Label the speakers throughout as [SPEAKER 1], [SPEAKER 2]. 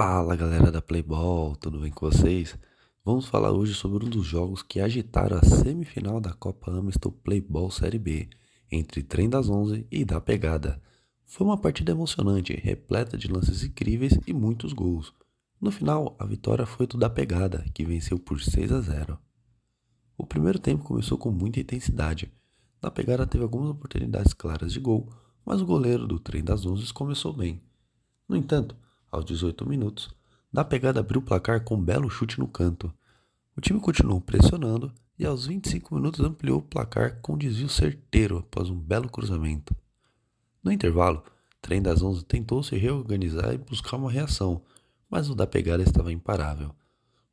[SPEAKER 1] Fala galera da Playball, tudo bem com vocês? Vamos falar hoje sobre um dos jogos que agitaram a semifinal da Copa Amistel Playball Série B, entre Trem das Onze e da Pegada. Foi uma partida emocionante, repleta de lances incríveis e muitos gols. No final, a vitória foi do da Pegada, que venceu por 6 a 0. O primeiro tempo começou com muita intensidade. Da Pegada teve algumas oportunidades claras de gol, mas o goleiro do Trem das Onze começou bem. No entanto, aos 18 minutos, da pegada abriu o placar com um belo chute no canto. O time continuou pressionando e aos 25 minutos ampliou o placar com um desvio certeiro após um belo cruzamento. No intervalo, trem das 11 tentou se reorganizar e buscar uma reação, mas o da pegada estava imparável.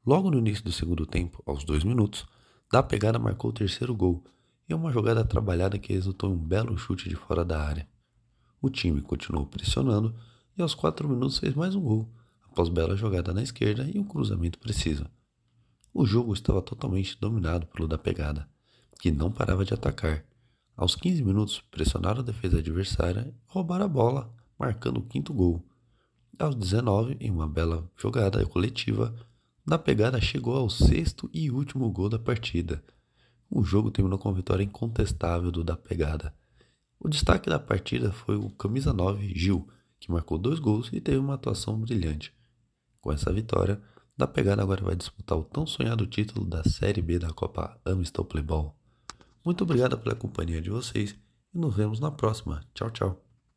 [SPEAKER 1] Logo no início do segundo tempo, aos dois minutos, da pegada marcou o terceiro gol e uma jogada trabalhada que resultou em um belo chute de fora da área. O time continuou pressionando e aos 4 minutos fez mais um gol, após bela jogada na esquerda e um cruzamento preciso. O jogo estava totalmente dominado pelo da pegada, que não parava de atacar. Aos 15 minutos, pressionaram a defesa adversária e roubaram a bola, marcando o quinto gol. Aos 19, em uma bela jogada coletiva, da pegada chegou ao sexto e último gol da partida. O jogo terminou com a vitória incontestável do da pegada. O destaque da partida foi o camisa 9 Gil, que marcou dois gols e teve uma atuação brilhante. Com essa vitória, da pegada agora vai disputar o tão sonhado título da Série B da Copa Amistel Playball. Muito obrigado pela companhia de vocês e nos vemos na próxima. Tchau, tchau.